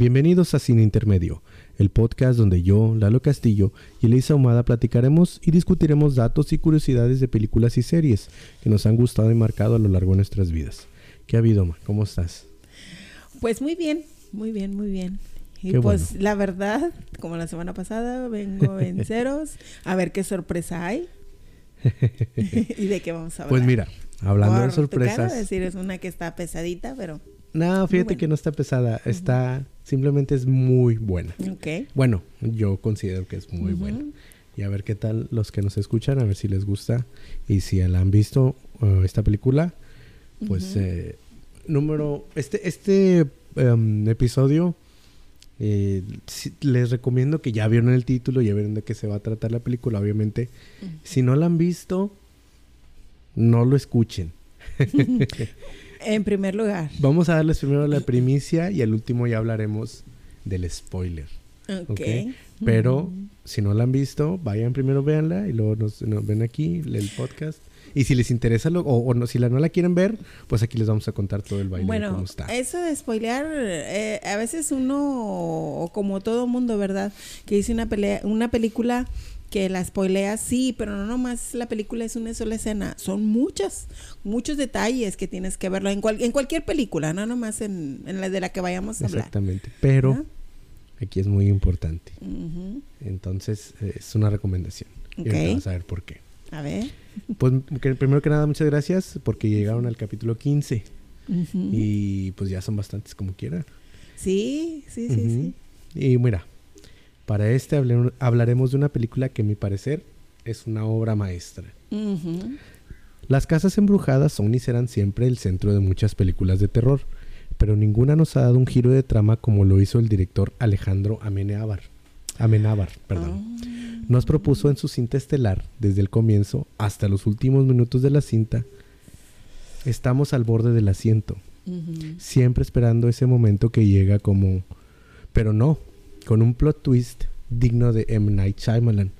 Bienvenidos a Cine Intermedio, el podcast donde yo, Lalo Castillo y Elisa Humada platicaremos y discutiremos datos y curiosidades de películas y series que nos han gustado y marcado a lo largo de nuestras vidas. ¿Qué ha habido, Ma? ¿Cómo estás? Pues muy bien, muy bien, muy bien. Y Qué pues bueno. la verdad, como la semana pasada, vengo en ceros a ver qué sorpresa hay y de qué vamos a hablar. Pues mira, hablando de Por tu cara, sorpresas. decir, es una que está pesadita, pero No, fíjate bueno. que no está pesada, está simplemente es muy buena. ok. Bueno, yo considero que es muy buena. Y a ver qué tal los que nos escuchan, a ver si les gusta. Y si la han visto eh, esta película, pues eh, número... Este, este em, episodio eh, les recomiendo que ya vieron el título, ya vieron de qué se va a tratar la película, obviamente. Si no la han visto, no lo escuchen. En primer lugar, Vamos a darles primero la primicia y al último ya hablaremos del spoiler. ok. Ok, Pero si no la han visto, vayan primero, véanla y luego nos, nos ven aquí, el podcast. Y si les interesa, lo, o, o no, si la, no la quieren ver, pues aquí les vamos a contar todo el baile Bueno, cómo está. eso de spoilear, eh, a veces uno, como todo mundo, ¿verdad? Que dice una, pelea, una película que la spoilea, sí, pero no nomás la película es una sola escena, son muchas, muchos detalles que tienes que verlo en, cual- en cualquier película, no nomás en, en la de la que vayamos a hablar. Exactamente. Pero ¿Ah? aquí es muy importante. Entonces, es una recomendación. Y ahorita Ok. vas a ver por qué. A ver. Pues que primero que nada, muchas gracias porque llegaron al capítulo 15. Ujú. Y pues ya son bastantes como quiera. Sí, sí, sí, sí. Y mira, para este hablaremos de una película que a mi parecer es una obra maestra. Las casas embrujadas son y serán siempre el centro de muchas películas de terror, pero ninguna nos ha dado un giro de trama como lo hizo el director Alejandro Amenábar. Amenábar, perdón. Ah. Nos propuso en su cinta estelar, desde el comienzo hasta los últimos minutos de la cinta, estamos al borde del asiento, siempre esperando ese momento que llega como... Pero no, con un plot twist digno de M. Night Shyamalan.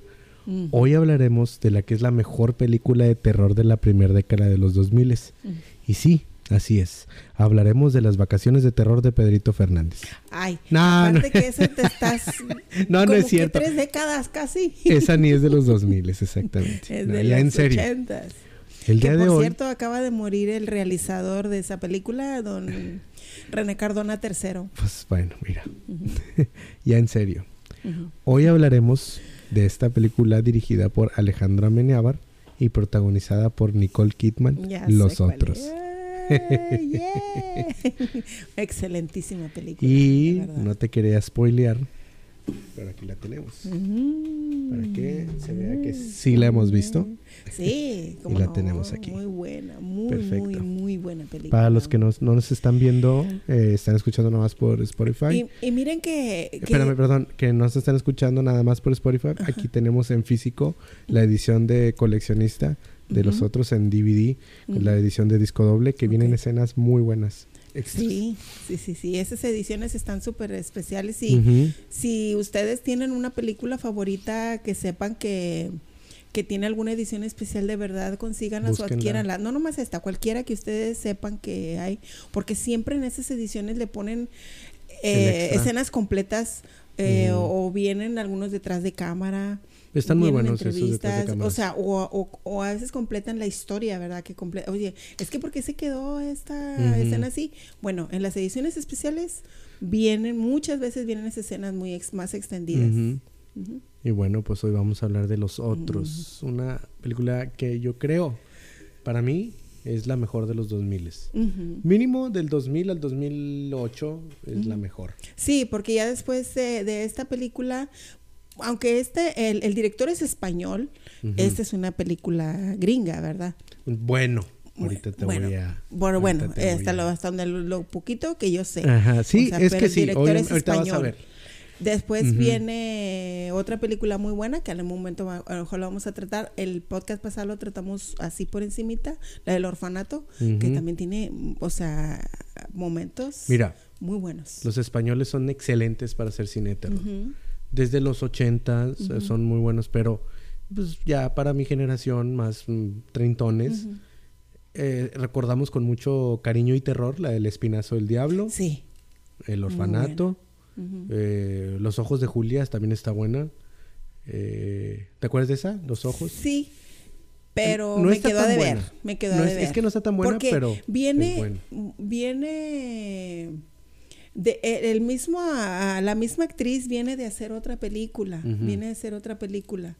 Hoy hablaremos de la que es la mejor película de terror de la primera década de los 2000. Ujú. Y sí, así es. Hablaremos de las vacaciones de terror de Pedrito Fernández. Ay, No, no, aparte que eso te estás no, no es que cierto. tres décadas casi. Esa ni es de los 2000, exactamente. Es No, de ya los en serio. El que día de por hoy, cierto acaba de morir el realizador de esa película, don René Cardona III. pues bueno, mira, ya en serio. Hoy hablaremos de esta película dirigida por Alejandro Amenábar y protagonizada por Nicole Kidman, Ya Los Otros. Yeah. Excelentísima película. Y no te quería spoilear, pero aquí la tenemos. Ujú. Para que se vea que sí la hemos visto. Sí, como la tenemos aquí. Muy buena, muy, Perfecto. muy, muy buena película. Para los que nos- no nos están viendo, eh, están escuchando nada más por Spotify. Y, y miren que... que- Espérame, perdón, que no se están escuchando nada más por Spotify. Aquí tenemos en físico la edición de coleccionista de los otros en DVD, la edición de disco doble, que vienen escenas muy buenas. Extras. Sí, sí, sí, sí. Esas ediciones están súper especiales y si ustedes tienen una película favorita que sepan que, que tiene alguna edición especial de verdad, consíganla o adquiéranla. No nomás esta, cualquiera que ustedes sepan que hay, porque siempre en esas ediciones le ponen eh, escenas completas eh, o, o vienen algunos detrás de cámara. Están muy buenos esos detrás de cámaras. O sea, o, o- o a veces completan la historia, ¿verdad? Que comple Oye, es que ¿por qué se quedó esta escena así? Bueno, en las ediciones especiales vienen, muchas veces vienen esas escenas muy ex- más extendidas. Y bueno, pues hoy vamos a hablar de Los Otros. Una película que yo creo, para mí, es la mejor de los 2000. Ujú. Mínimo del 2000 al 2008 es la mejor. Sí, porque ya después de, de esta película, aunque este, el, el director es español, Ujú. esta es una película gringa, ¿verdad? Bueno, ahorita te bueno, voy a... Bueno, bueno, hasta, lo, hasta donde lo, lo poquito que yo sé. Ajá, sí, O sea, es que el sí, es ahorita vas a ver. Después viene otra película muy buena que en algún momento va- a lo mejor la vamos a tratar. El podcast pasado lo tratamos así por encimita, la del orfanato, que también tiene, o sea, momentos Mira, muy buenos. los españoles son excelentes para hacer cine de terror. Desde los 80 Ujú. son muy buenos, pero pues ya para mi generación más mm, treintones eh, recordamos con mucho cariño y terror la del espinazo del diablo, Sí. el orfanato, Eh, Los ojos de Julia también está buena. Eh, ¿Te acuerdas de esa? Los ojos. Sí. Pero me quedó de ver. Me quedó no de es, ver. es que no está tan buena, Porque pero viene, viene de e, el mismo la misma actriz viene de hacer otra película, Ujú. viene de hacer otra película.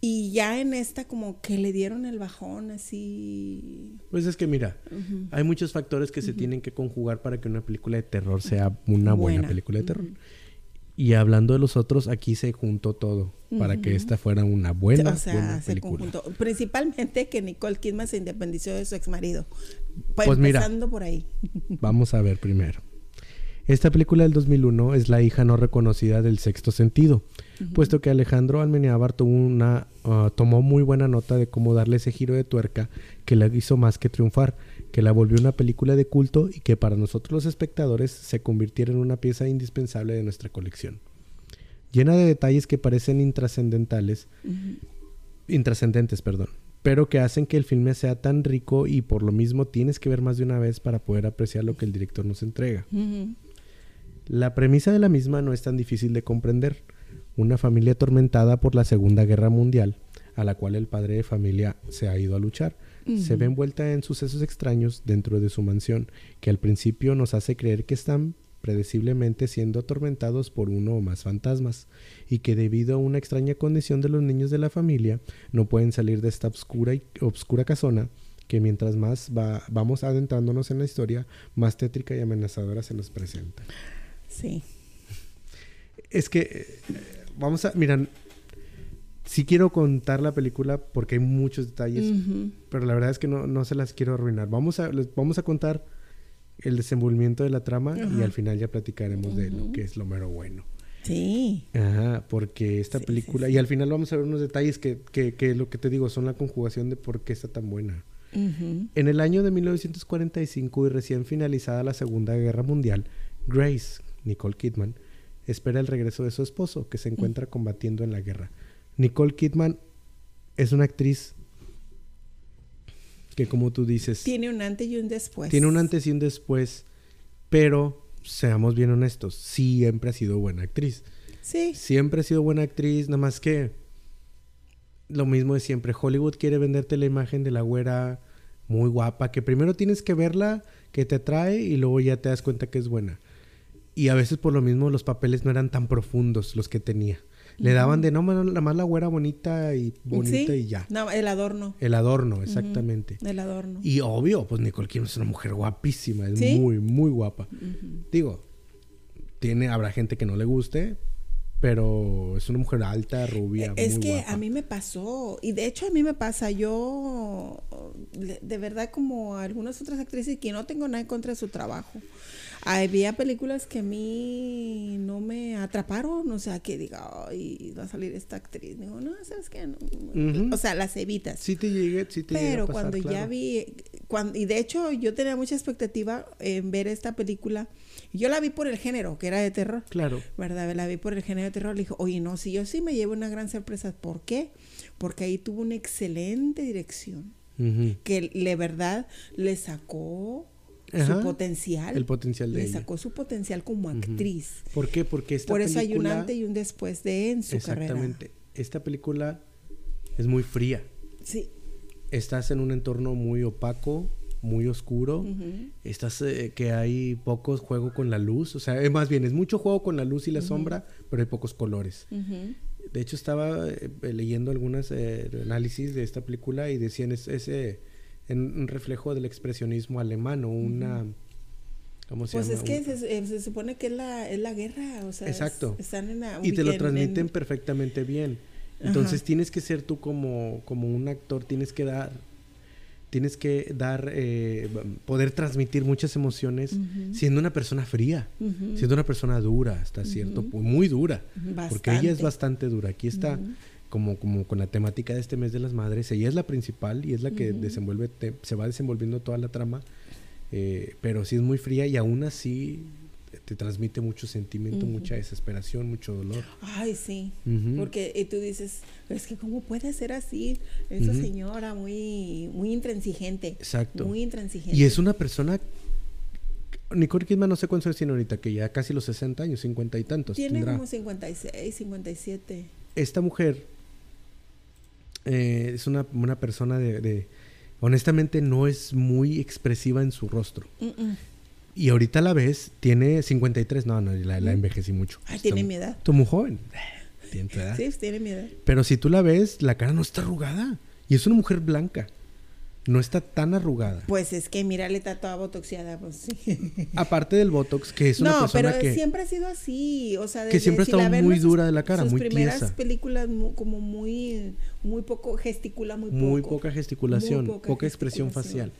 Y ya en esta como que le dieron el bajón así. Pues es que mira, Ujú. hay muchos factores que se tienen que conjugar para que una película de terror sea una buena, Buena. película de terror. Ujú. Y hablando de los otros, aquí se juntó todo para que esta fuera una buena, o sea, buena se película. conjuntó. Principalmente que Nicole Kidman se independizó de su ex marido. Pues mira. empezando por ahí. Vamos a ver primero. Esta película del 2001 es la hija no reconocida del sexto sentido, puesto que Alejandro Almeneábar tuvo una, ah, tomó muy buena nota de cómo darle ese giro de tuerca que la hizo más que triunfar, que la volvió una película de culto y que para nosotros los espectadores se convirtiera en una pieza indispensable de nuestra colección. Llena de detalles que parecen intrascendentales, intrascendentes, perdón, pero que hacen que el filme sea tan rico y por lo mismo tienes que ver más de una vez para poder apreciar lo que el director nos entrega. La premisa de la misma no es tan difícil de comprender. Una familia atormentada por la Segunda Guerra Mundial, a la cual el padre de familia se ha ido a luchar, se ve envuelta en sucesos extraños dentro de su mansión, que al principio nos hace creer que están predeciblemente siendo atormentados por uno o más fantasmas, y que debido a una extraña condición de los niños de la familia, no pueden salir de esta obscura y obscura casona, que mientras más va- vamos adentrándonos en la historia, más tétrica y amenazadora se nos presenta. Sí. Es que, eh, vamos a, miran, sí quiero contar la película porque hay muchos detalles, pero la verdad es que no, no se las quiero arruinar. Vamos a, les vamos a contar el desenvolvimiento de la trama y al final ya platicaremos de lo que es lo mero bueno. Sí. Ajá, porque esta Sí, película, sí. y al final vamos a ver unos detalles que, que, que lo que te digo son la conjugación de por qué está tan buena. En el año de 1945 y recién finalizada la Segunda Guerra Mundial, Grace, Nicole Kidman, espera el regreso de su esposo, que se encuentra combatiendo en la guerra. Nicole Kidman es una actriz que, como tú dices, Tiene un antes y un después. tiene un antes y un después, pero seamos bien honestos, siempre ha sido buena actriz. Sí. Siempre ha sido buena actriz, nada más que lo mismo de siempre. Hollywood quiere venderte la imagen de la güera muy guapa, que primero tienes que verla, que te atrae y luego ya te das cuenta que es buena. Y a veces por lo mismo los papeles no eran tan profundos los que tenía. Le daban de no, nada más la güera bonita y bonita Sí. y ya. No, el adorno. El adorno, exactamente. El adorno. Y obvio, pues Nicole Kidman es una mujer guapísima, es ¿Sí? muy, muy guapa. Digo, tiene, habrá gente que no le guste, pero es una mujer alta, rubia, Es muy que guapa. a mí me pasó, y de hecho a mí me pasa, yo de verdad como algunas otras actrices que no tengo nada en contra de su trabajo. Había películas que a mí no me atraparon, o sea, que diga, ay, va a salir esta actriz. Digo, no, ¿sabes qué? No. O sea, las evitas. Sí te llegué, sí te a Pero pasar, cuando ya vi, cuando, y de hecho yo tenía mucha expectativa en ver esta película. Yo la vi por el género, que era de terror. Claro. ¿verdad? La vi por el género de terror. Le dije, oye, no, si yo sí me llevo una gran sorpresa. ¿Por qué? Porque ahí tuvo una excelente dirección. Que de verdad le sacó Ajá, su potencial. el potencial de Le ella. sacó su potencial como actriz. ¿Por qué? Porque esta Por eso hay un antes y un después de en su carrera. Exactamente. Esta película es muy fría. Sí. Estás en un entorno muy opaco, muy oscuro. Estás eh, que hay poco juego con la luz. O sea, es más bien, es mucho juego con la luz y la sombra, pero hay pocos colores. De hecho, estaba eh, leyendo algunos eh, análisis de esta película y decían es ese en un reflejo del expresionismo alemán o una ¿cómo se Pues llama? es que Un- se, eh, se supone que es la, es la guerra, o sea, es- Exacto. están en la, y te lo en- transmiten en- perfectamente bien. Entonces Ajá. tienes que ser tú como como un actor, tienes que dar tienes que dar eh, poder transmitir muchas emociones siendo una persona fría, siendo una persona dura, hasta cierto muy dura. Porque ella es Bastante. bastante dura. Aquí está. Como, como con la temática de este mes de las madres. Ella es la principal y es la que desenvuelve, te- se va desenvolviendo toda la trama. eh, pero sí es muy fría y aún así te transmite mucho sentimiento, mucha desesperación, mucho dolor. Ay, sí. Porque y tú dices, es que cómo puede ser así esa señora muy muy intransigente. Exacto. Muy intransigente. Y es una persona Nicole Kidman no sé cuántos años tiene ahorita, que ya casi los 60 años, 50 y tantos. Tiene tendrá. como 56, 57. Esta mujer eh, es una, una persona de, de- Honestamente no es muy expresiva en su rostro. Mm, mm. Y ahorita la ves, tiene 53. No, no, la, la envejecí mucho. Está tiene mi edad. Tú muy joven. Tiene tu edad. Sí, tiene mi edad. Pero si tú la ves, la cara no está arrugada. Y es una mujer blanca. No está tan arrugada. Pues es que mírale, está toda botoxeada, pues sí. Aparte del Botox, que es una no, pero persona que... siempre ha sido así, o sea, que siempre ha si estado muy sus- dura de la cara, sus muy primeras tiesa. películas como muy muy poco gesticula muy poco. Muy poca gesticulación, Muy poca, poca expresión facial.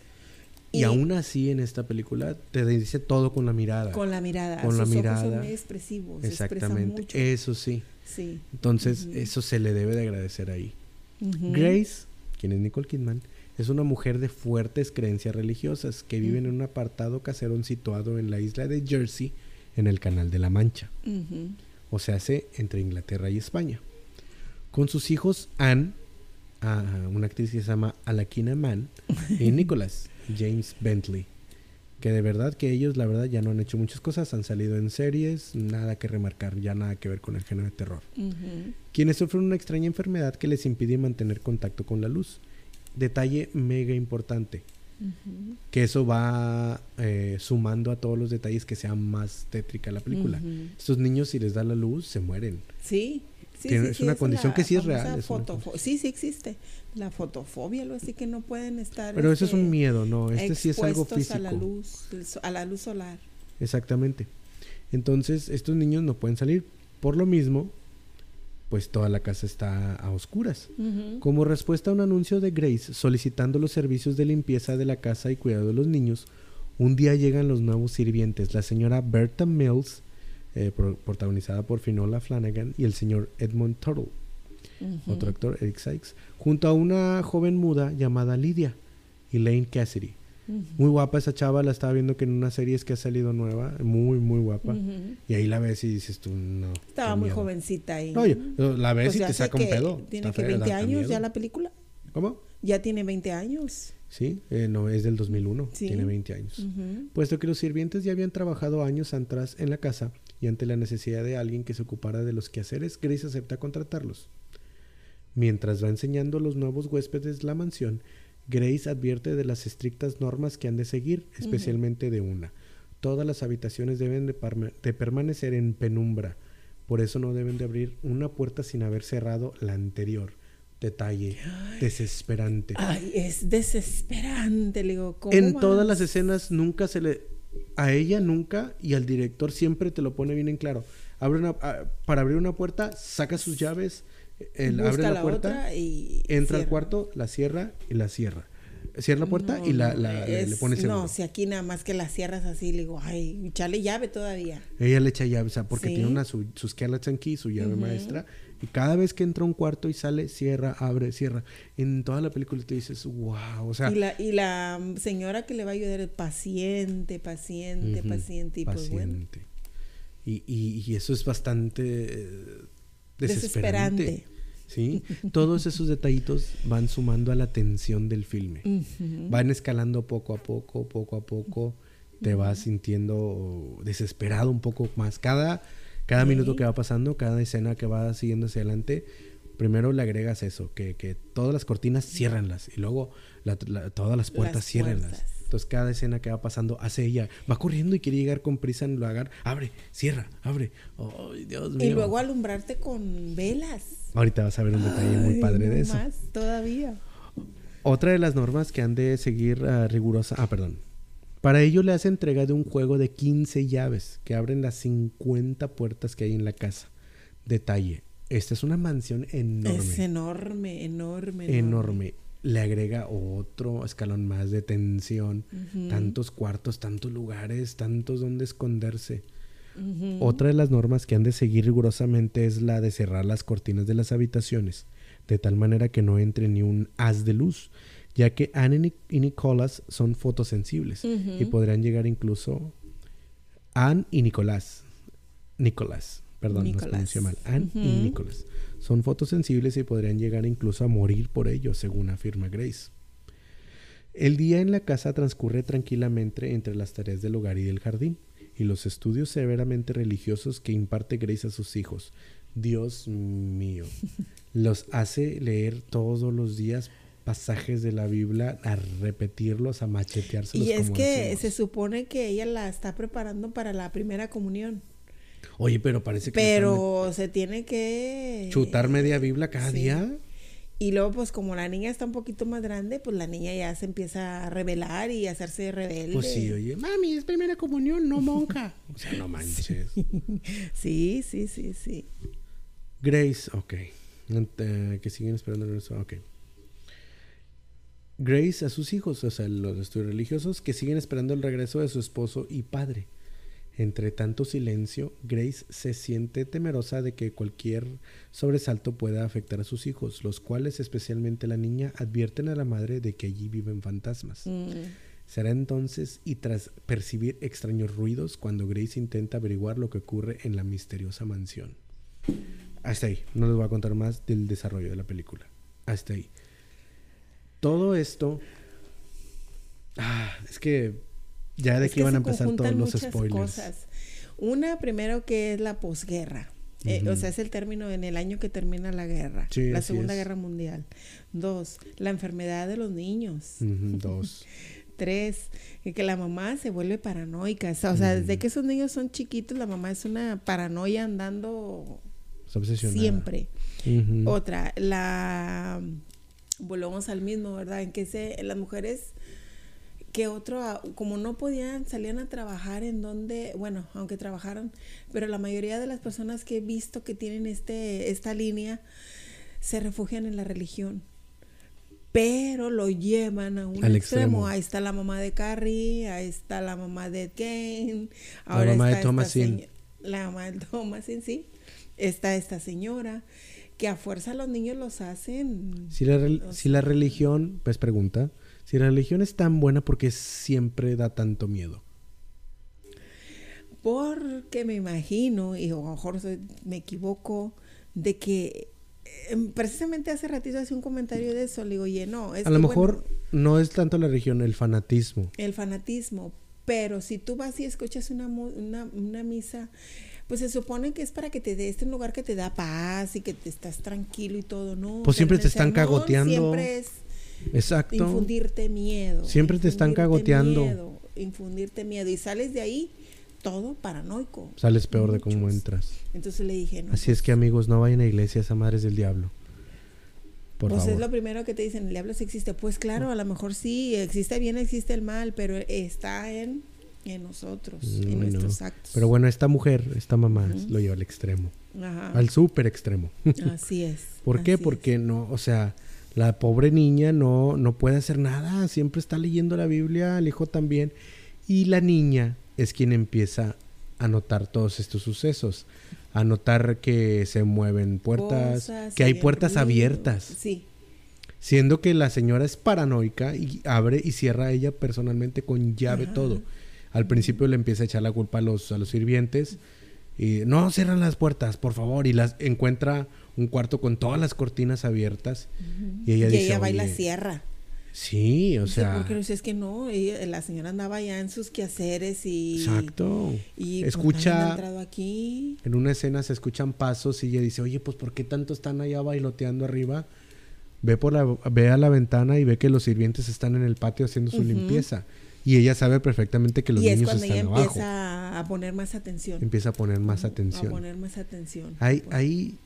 Y, Y- aún así en esta película te dice todo con la mirada. con la mirada, Con la ojos mirada. son muy expresivos, Exactamente. mucho. Eso sí. Sí. Entonces, eso se le debe de agradecer ahí. Grace, quien es Nicole Kidman, es una mujer de fuertes creencias religiosas que vive en un apartado casero situado en la isla de Jersey, en el Canal de la Mancha. O sea, hace entre Inglaterra y España. Con sus hijos Anne, una actriz que se llama Alakina Mann, y Nicholas James Bentley. Que de verdad que ellos, la verdad, ya no han hecho muchas cosas, han salido en series, nada que remarcar, ya nada que ver con el género de terror. Quienes sufren una extraña enfermedad que les impide mantener contacto con la luz. Detalle mega importante, que eso va eh, sumando a todos los detalles que sea más tétrica la película. Estos niños, si les da la luz, se mueren. Sí. Sí, es sí, una condición que sí es real, es sí, sí existe. La fotofobia, algo así que no pueden estar. Pero eso es un este, miedo, no, este sí es algo físico. A la luz, el so- a la luz solar. Exactamente. Entonces, estos niños no pueden salir. Por lo mismo, pues toda la casa está a oscuras. Como respuesta a un anuncio de Grace solicitando los servicios de limpieza de la casa y cuidado de los niños, un día llegan los nuevos sirvientes, la señora Berta Mills, eh, pro- protagonizada por Finola Flanagan, y el señor Edmund Tuttle, Ujú. otro actor, Eric Sykes, junto a una joven muda llamada Lydia, Elaine Cassidy. Muy guapa esa chava, la estaba viendo que en una serie que ha salido nueva, muy, muy guapa. Y ahí la ves y dices tú, no. Estaba muy miedo. jovencita ahí. Oye, la ves Pues y te saca un pedo. Tiene Está que fea, 20 da años ya la película. ¿Cómo? Ya tiene 20 años. Sí, eh, no, es del 2001, Sí. tiene 20 años. Puesto que los sirvientes ya habían trabajado años atrás en la casa y ante la necesidad de alguien que se ocupara de los quehaceres, Grace acepta contratarlos. Mientras va enseñando a los nuevos huéspedes la mansión, Grace advierte de las estrictas normas que han de seguir, especialmente de una. Todas las habitaciones deben de, permanecer en penumbra, por eso no deben de abrir una puerta sin haber cerrado la anterior. Detalle desesperante. Ay, es desesperante, le digo. ¿cómo En vas? todas las escenas nunca se le... A ella nunca y al director siempre te lo pone bien en claro. Abre una, para abrir una puerta, saca sus llaves, él Busca abre la, la puerta, y entra al cuarto, la cierra y la cierra. Cierra la puerta No, y la, la- le- le es- pone seguro. No, si aquí nada más que la cierras así, le digo, ay, echarle llave todavía. Ella le echa llave, o sea, porque Sí. tiene una su, su skeleton key, su llave maestra, y cada vez que entra a un cuarto y sale, cierra, abre, cierra. En toda la película te dices, wow, o sea, y, la, y la mm, señora que le va a ayudar es paciente, paciente, paciente. Y pues bueno, paciente. Y, y- y eso es bastante eh, desesperante. Desesperante. ¿Sí? Todos esos detallitos van sumando a la tensión del filme. Van escalando poco a poco, poco a poco. Te vas sintiendo desesperado un poco más. Cada, cada minuto que va pasando, cada escena que va siguiendo hacia adelante, primero le agregas eso, que, que todas las cortinas ciérranlas y luego la- la- todas las puertas Las ciérranlas. puertas. Entonces cada escena que va pasando hace ella, va corriendo y quiere llegar con prisa en lo hagan, abre, cierra, abre. Ay, Dios mío. Y luego alumbrarte con velas. Ahorita vas a ver un detalle muy padre no de eso. más, todavía. Otra de las normas que han de seguir ah, rigurosa. Ah, perdón. Para ello le hace entrega de un juego de 15 llaves que abren las 50 puertas que hay en la casa. Detalle. Esta es una mansión enorme. Es enorme, enorme, enorme. Le agrega otro escalón más de tensión. Tantos cuartos, tantos lugares, tantos donde esconderse. Otra de las normas que han de seguir rigurosamente es la de cerrar las cortinas de las habitaciones, de tal manera que no entre ni un haz de luz, ya que Anne y Nic- y Nicolás son fotosensibles y podrían llegar incluso Anne y Nicolás, Nicolás, perdón, no Nicolás. pronuncié mal, Anne y. Nicolás son fotosensibles y podrían llegar incluso a morir por ello, según afirma Grace. El día en la casa transcurre tranquilamente entre las tareas del hogar y del jardín y los estudios severamente religiosos que imparte Grace a sus hijos. Dios mío, los hace leer todos los días pasajes de la Biblia, a repetirlos, a macheteárselos. Y es como que decimos. se supone que ella la está preparando para la primera comunión. Oye, pero parece que están Pero se tiene que... chutar media Biblia cada Sí. día. Y luego, pues como la niña está un poquito más grande, pues la niña ya se empieza a rebelar y a hacerse rebelde. Pues sí, oye, mami, es primera comunión, no monja. O sea, no manches. Sí, sí, sí, sí. Grace, ok. Eh, que siguen esperando el regreso. Ok. Grace a sus hijos, o sea, los estudios religiosos, que siguen esperando el regreso de su esposo y padre. Entre tanto silencio, Grace se siente temerosa de que cualquier sobresalto pueda afectar a sus hijos, los cuales, especialmente la niña, advierten a la madre de que allí viven fantasmas. Mm. Será entonces y tras percibir extraños ruidos cuando Grace intenta averiguar lo que ocurre en la misteriosa mansión. Hasta ahí. No les voy a contar más del desarrollo de la película. Hasta ahí. Todo esto... Ah, es que ya de aquí van a empezar todos los spoilers. cosas. Una, primero, que es la posguerra. Eh, o sea, es el término en el año que termina la guerra, Sí, la Segunda es. Guerra Mundial. Dos, la enfermedad de los niños. Dos. Tres, que que la mamá se vuelve paranoica. O sea, desde que esos niños son chiquitos, la mamá es una paranoia andando siempre. Otra, la volvemos al mismo, ¿verdad? En que se, las mujeres que otro, ah, como no podían, salían a trabajar en donde, bueno, aunque trabajaran, pero la mayoría de las personas que he visto que tienen este, esta línea se refugian en la religión. Pero lo llevan a un extremo. extremo. Ahí está la mamá de Carrie, ahí está la mamá de Kane, La ahora mamá de está Thomasin. La mamá de Thomasin, sí. Está esta señora que a fuerza los niños los hacen. Si la, si la religión, pues pregunta, si la religión es tan buena, ¿por qué siempre da tanto miedo? Porque me imagino, y a lo mejor me equivoco, de que eh, precisamente hace ratito hacía un comentario de eso. Le digo, oye, no. Es a lo mejor bueno, no es tanto la religión, el fanatismo. el fanatismo. Pero si tú vas y escuchas una, una, una misa, pues se supone que es para que te dé este lugar que te da paz y que te estás tranquilo y todo, ¿no? Pues siempre te están sermón cagoteando. Siempre es Exacto. infundirte miedo. Siempre te están cagoteando. miedo, infundirte miedo. Y sales de ahí todo paranoico. Sales peor de cómo entras. Entonces le dije, no. Así es pues, que amigos, no vayan a iglesias a madres del diablo. Por pues favor. es lo primero que te dicen, el diablo sí existe. Pues claro, a lo mejor sí, existe bien, existe el mal, pero está en, en nosotros, en no. nuestros actos. Pero bueno, esta mujer, esta mamá, lo lleva al extremo. Ajá. Al súper extremo. Así es. ¿Por qué? es. Porque no, o sea, la pobre niña no, no puede hacer nada, siempre está leyendo la Biblia, el hijo también, y la niña es quien empieza a notar todos estos sucesos, a notar que se mueven puertas, Cosas, que hay puertas abiertas, Sí. siendo que la señora es paranoica y abre y cierra ella personalmente con llave Ajá. todo. Al principio le empieza a echar la culpa a los, a los sirvientes y no cierran las puertas, por favor, y las encuentra un cuarto con todas las cortinas abiertas y ella y dice, ella baila "Oye, sierra. Sí, o Dice, sea, porque no sé, es que no, ella- la señora andaba ya en sus quehaceres y... exacto. Y pues, Escucha- entrado aquí. En una escena se escuchan pasos y ella dice, oye, pues ¿por qué tanto están allá bailoteando arriba? Ve, por la, ve a la ventana y ve que los sirvientes están en el patio haciendo su limpieza. Y ella sabe perfectamente que los y niños están abajo. empieza a poner más atención. Empieza a poner más atención. A poner más atención. Hay, Pues, hay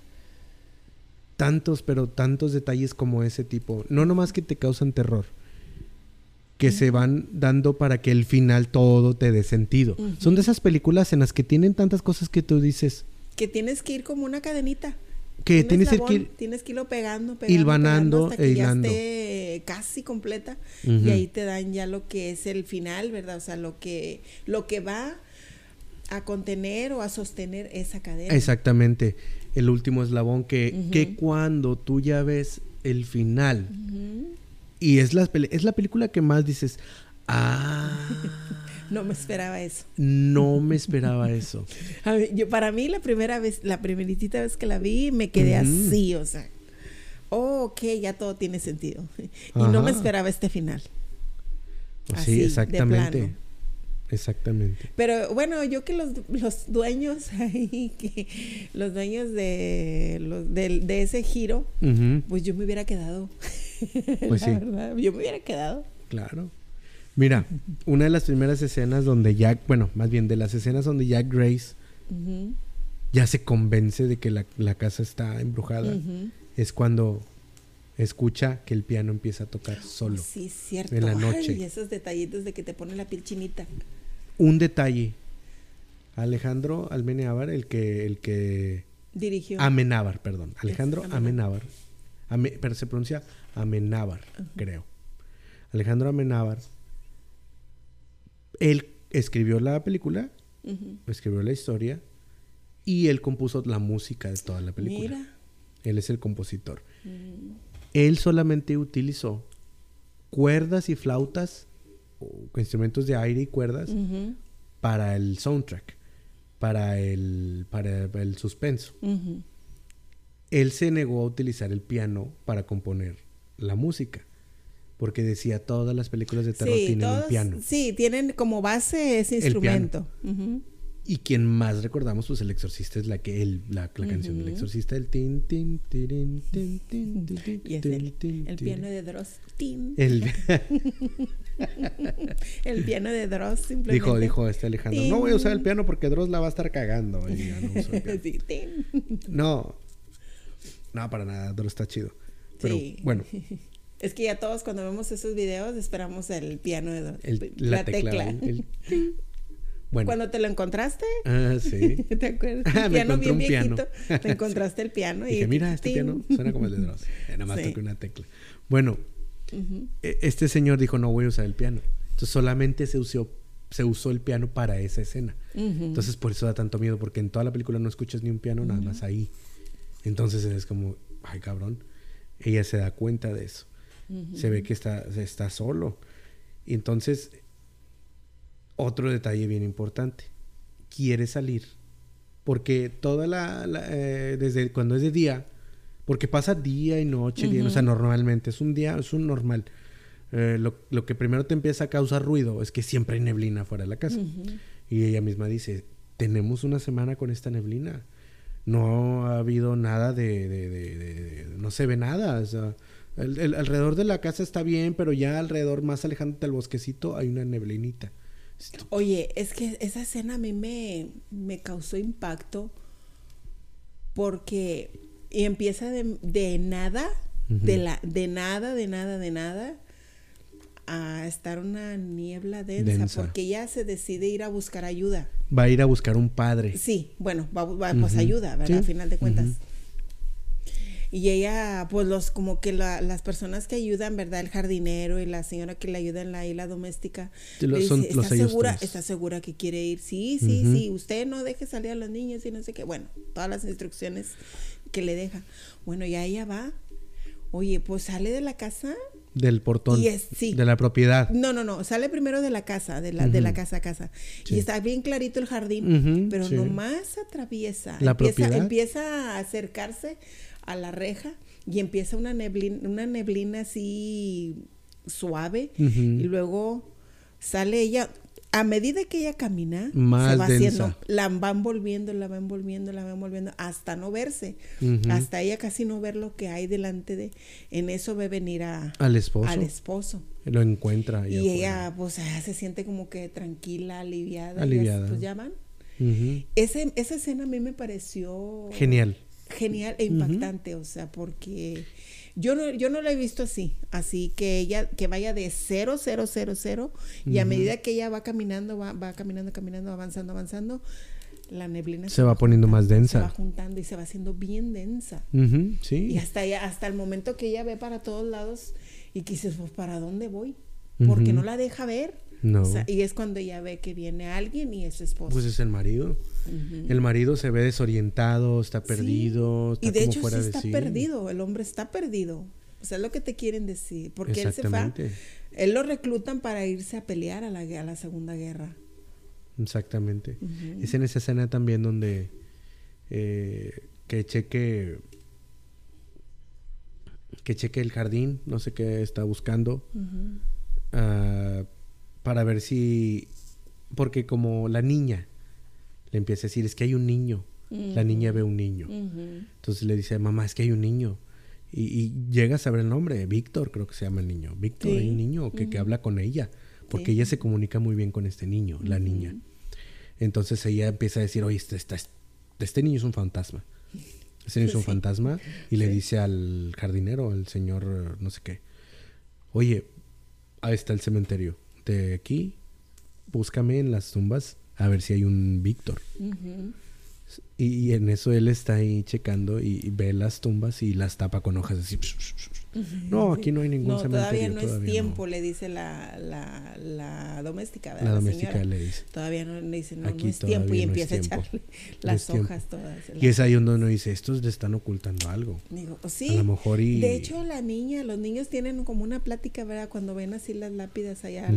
tantos, pero tantos detalles como ese tipo. No nomás que te causan terror. Que se van dando para que el final todo te dé sentido. Son de esas películas en las que tienen tantas cosas que tú dices Que tienes que ir como una cadenita. que tienes que ir Tienes que irlo pegando, pegando, Hilvanando pegando hasta que e ya hilando. esté casi completa. Y ahí te dan ya lo que es el final, ¿verdad? O sea, lo que, lo que va a contener o a sostener esa cadena. Exactamente. El último eslabón que, que cuando tú ya ves el final y es la, es la película que más dices, ah, No me esperaba eso. no me esperaba eso. A mí- yo, para mí, la primera vez, la primeritita vez que la vi, me quedé así, o sea. Oh, ok, ya todo tiene sentido. Y no me esperaba este final. Así, sí, de exactamente. plano. Exactamente. Pero bueno, yo que los, los dueños ahí, que los dueños de, los, del- de, ese giro, pues yo me hubiera quedado. Pues La sí. verdad, yo me hubiera quedado. Claro. Mira, una de las primeras escenas donde Jack, bueno, más bien de las escenas donde Jack Grace ya se convence de que la, la casa está embrujada, es cuando escucha que el piano empieza a tocar solo. Sí, cierto. en la noche. Ay, esos detallitos de que te pone la piel chinita. Un detalle. Alejandro Almenábar, el que, el que Dirigió. Amenábar, perdón. Alejandro Amenábar. Amenábar. Ame- pero se pronuncia Amenábar, creo. Alejandro Amenábar. Él escribió la película, escribió la historia y él compuso la música de toda la película. Mira. Él es el compositor. Mm. Él solamente utilizó cuerdas y flautas, instrumentos de aire y cuerdas, para el soundtrack, para el, para el suspenso. Él se negó a utilizar el piano para componer la música. Porque decía todas las películas de terror Sí, tienen todos- un piano. Sí, tienen como base ese El instrumento. Y quien más recordamos, pues el exorcista es la que él, la, la canción del exorcista, el tin, tin, tin, tin, tin, tin, tin, el, tin, el tin. piano de Dross. Tin. El- piano de Dross simplemente. dijo, dijo este Alejandro, no voy a usar el piano porque Dross la va a estar cagando. Y ya no uso el piano. Sí, tin. No, no, para nada, Dross está chido. Pero Sí. bueno, Es que ya todos cuando vemos esos videos esperamos el piano de Dross. el- la, tecla. el- el- bueno, Cuando te lo encontraste, ah, sí. ¿te acuerdas? Ah, me piano bien un piano. viejito. Te encontraste el piano y Dije, mira, este piano suena como el de Dross. Eh, nada más Sí. toqué una tecla. Bueno, E- este señor dijo, no voy a usar el piano. Entonces solamente se usó, se usó el piano para esa escena. Entonces por eso da tanto miedo, porque en toda la película no escuchas ni un piano, nada más ahí. Entonces es como, ay cabrón. Ella se da cuenta de eso. Se ve que está, está solo. Y entonces, otro detalle bien importante. Quiere salir. Porque toda la... la, eh, desde cuando es de día, porque pasa día y noche, día- o sea, normalmente es un día, es un normal. Eh, lo, lo que primero te empieza a causar ruido es que siempre hay neblina fuera de la casa. Y ella misma dice, tenemos una semana con esta neblina. No ha habido nada de... de- de- de- de- no se ve nada. O sea, el- el- alrededor de la casa está bien, pero ya alrededor, más alejándote del bosquecito, hay una neblinita. Oye, es que esa escena a mí me, me causó impacto porque y empieza de, de nada, de, la, de nada, de nada, de nada, a estar una niebla densa, Densa. porque ella se decide ir a buscar ayuda. Va a ir a buscar un padre. Sí, bueno, va, va, pues Ujú. ayuda, ¿verdad? Sí. A final de cuentas. Y ella, pues los, como que la- las personas que ayudan, ¿verdad? El jardinero y la señora que le ayuda en la isla doméstica. Lo- son ¿Está segura? ¿Está segura que quiere ir? Sí, sí, sí. Usted no deje salir a los niños y no sé qué. Bueno, todas las instrucciones que le deja. Bueno, ya ella va. Oye, pues sale de la casa. Del portón. Y es- sí. De la propiedad. No, no, no. Sale primero de la casa, de la, de la casa a casa. Sí. Y está bien clarito el jardín. Pero sí. nomás atraviesa. La empieza, propiedad. empieza a acercarse a la reja y empieza una neblina, una neblina así suave. Y luego sale ella. A medida que ella camina, Más se va densa. haciendo, la van envolviendo, la va envolviendo, la va envolviendo, hasta no verse. Hasta ella casi no ver lo que hay delante de. En eso ve venir a, Al esposo. al esposo. Lo encuentra. Y afuera. ella, pues, ah, se siente como que tranquila, aliviada. y Aliviada. ya- Pues ya van. Ujú. Ese, esa escena a mí me pareció Genial. genial e impactante, o sea, porque yo no, yo no la he visto así, así que ella, que vaya de cero, cero, cero, cero, y a medida que ella va caminando, va, va caminando, caminando, avanzando, avanzando, la neblina Se va poniendo más densa. Se va juntando y se va haciendo bien densa. Sí. Y hasta, ella- hasta el momento que ella ve para todos lados y que dices, pues, ¿para dónde voy? Porque no la deja ver. No. O sea, y es cuando ella ve que viene alguien y es su esposo. Pues es el marido. El marido se ve desorientado, está Sí. perdido, está Y de como hecho fuera sí de está sí. perdido, el hombre está perdido. O sea, es lo que te quieren decir. Porque él se va, él lo reclutan para irse a pelear a la, a la Segunda Guerra. Exactamente. Es en esa escena también donde eh, que cheque que cheque el jardín, no sé qué está buscando. Para ver si, porque como la niña le empieza a decir, es que hay un niño, la niña ve un niño. Entonces le dice, mamá, es que hay un niño. Y, y, llega a saber el nombre, Víctor creo que se llama el niño. Víctor, hay un niño que, que habla con ella, porque ella se comunica muy bien con este niño, la niña. Entonces ella empieza a decir, oye, este, este, este niño es un fantasma. Este niño es un fantasma. Y le dice al jardinero, al señor no sé qué, oye, ahí está el cementerio. De aquí, búscame en las tumbas a ver si hay un Víctor. Y, en eso él está ahí checando y, ve las tumbas y las tapa con hojas así. No, aquí no hay ningún cementerio. Todavía no es tiempo, le dice la, la, la doméstica. La, doméstica le dice. Todavía no le dice, no, no es tiempo y empieza a echarle las hojas todas. Y es ahí donde uno dice, estos le están ocultando algo. Digo, pues sí. A lo mejor y... De hecho, la niña, los niños tienen como una plática, ¿verdad? Cuando ven así las lápidas allá,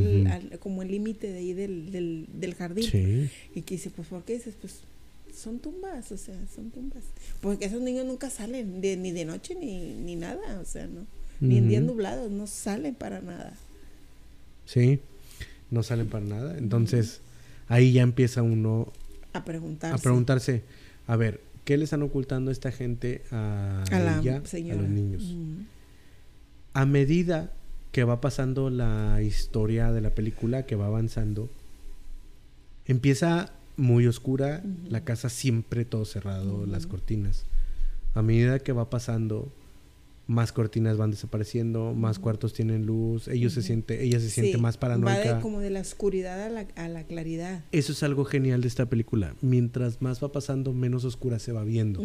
como el límite de ahí del, del, del jardín. Sí. Y que dice, pues, ¿por qué dices? Pues son tumbas, o sea, son tumbas. Porque esos niños nunca salen, ni de noche ni, ni nada, o sea, ¿no? Ni en días nublados, no salen para nada. Sí, no salen para nada. Entonces, ahí ya empieza uno a preguntarse. A preguntarse, a ver, ¿qué le están ocultando esta gente a, ella, a los niños? A medida que va pasando la historia de la película, que va avanzando, empieza muy oscura, la casa siempre todo cerrado, las cortinas. A medida que va pasando, más cortinas van desapareciendo, más cuartos tienen luz, ellos se siente, ella se siente más paranoica. Va como de la oscuridad a la, a la, claridad. Eso es algo genial de esta película. Mientras más va pasando, menos oscura se va viendo.